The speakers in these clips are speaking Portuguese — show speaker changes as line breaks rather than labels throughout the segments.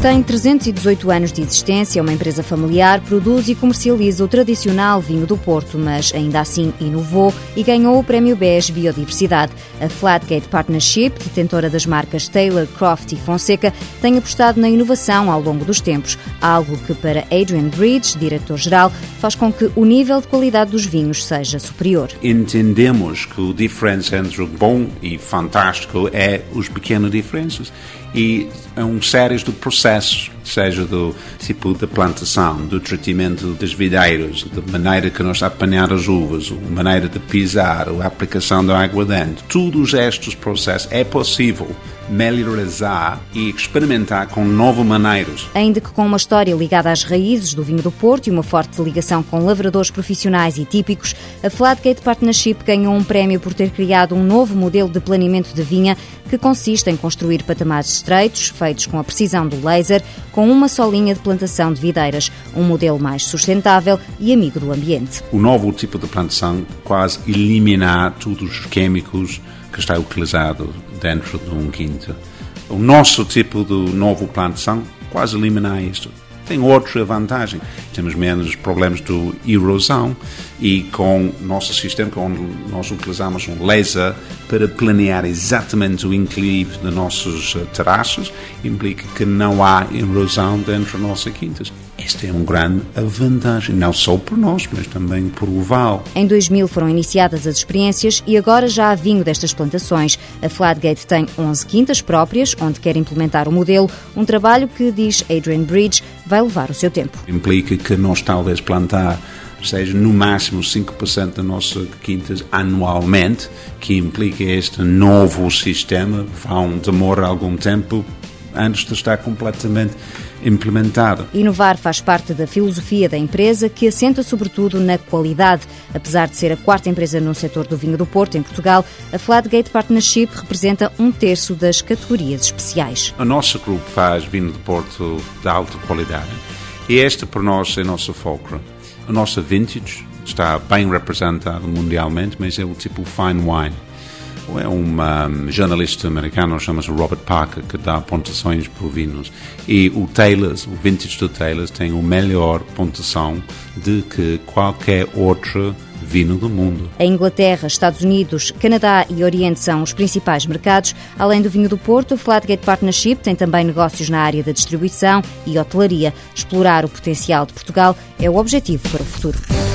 Tem 318 anos de existência, é uma empresa familiar, produz e comercializa o tradicional vinho do Porto, mas ainda assim inovou e ganhou o Prémio BES Biodiversidade. A Flatgate Partnership, detentora das marcas Taylor, Croft e Fonseca, tem apostado na inovação ao longo dos tempos, algo que para Adrian Bridge, diretor-geral, faz com que o nível de qualidade dos vinhos seja superior.
Entendemos que o diferença entre o bom e fantástico é os pequenas diferenças e é um série de processos, seja do tipo de plantação, do tratamento das videiras, da maneira que nós apanhar as uvas, a maneira de pisar, a aplicação da água dentro. Todos estes processos é possível melhorar e experimentar com novas maneiras.
Ainda que com uma história ligada às raízes do vinho do Porto e uma forte ligação com lavradores profissionais e típicos, a Flatgate Partnership ganhou um prémio por ter criado um novo modelo de planeamento de vinha que consiste em construir patamares estreitos, feitos com a precisão do laser, com uma só linha de plantação de videiras, um modelo mais sustentável e amigo do ambiente.
O novo tipo de plantação quase eliminar todos os químicos que está utilizado dentro de um quinto. O nosso tipo de novo plantação quase elimina isto tem outra vantagem. Temos menos problemas de erosão e com nosso sistema, onde nós utilizamos um laser para planear exatamente o inclive de nossos eh, terraços, implica que não há erosão dentro das nossas quintas. Esta é uma grande vantagem, não só por nós, mas também por o Val.
Em 2000 foram iniciadas as experiências e agora já há vinho destas plantações. A Flatgate tem 11 quintas próprias, onde quer implementar o modelo, um trabalho que, diz Adrian Bridge, vai levar o seu tempo.
Implica que nós talvez plantar seja no máximo 5% da nossa quintas anualmente, que implica este novo sistema, vão demorar algum tempo antes de estar completamente implementado.
Inovar faz parte da filosofia da empresa, que assenta sobretudo na qualidade. Apesar de ser a quarta empresa no setor do vinho do Porto em Portugal, a Flatgate Partnership representa um terço das categorias especiais.
O nosso grupo faz vinho do Porto de alta qualidade e este para nós é nosso foco. A nossa vintage está bem representada mundialmente, mas é o tipo fine wine é um, jornalista americano, chama-se Robert Parker, que dá pontuações por vinhos. E o Taylor's, o vintage do Taylor's, tem a melhor pontuação de que qualquer outro vinho do mundo.
A Inglaterra, Estados Unidos, Canadá e Oriente são os principais mercados. Além do vinho do Porto, a Flatgate Partnership tem também negócios na área da distribuição e hotelaria. Explorar o potencial de Portugal é o objetivo para o futuro.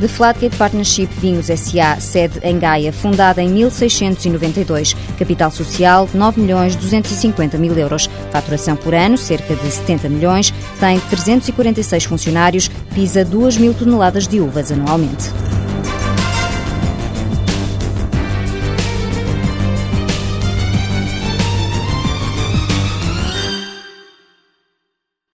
The Flatgate Partnership Vinhos S.A., sede em Gaia, fundada em 1692. Capital social, 9 milhões 250 mil euros. Faturação por ano, cerca de 70 milhões. Tem 346 funcionários. Pisa 2 mil toneladas de uvas anualmente.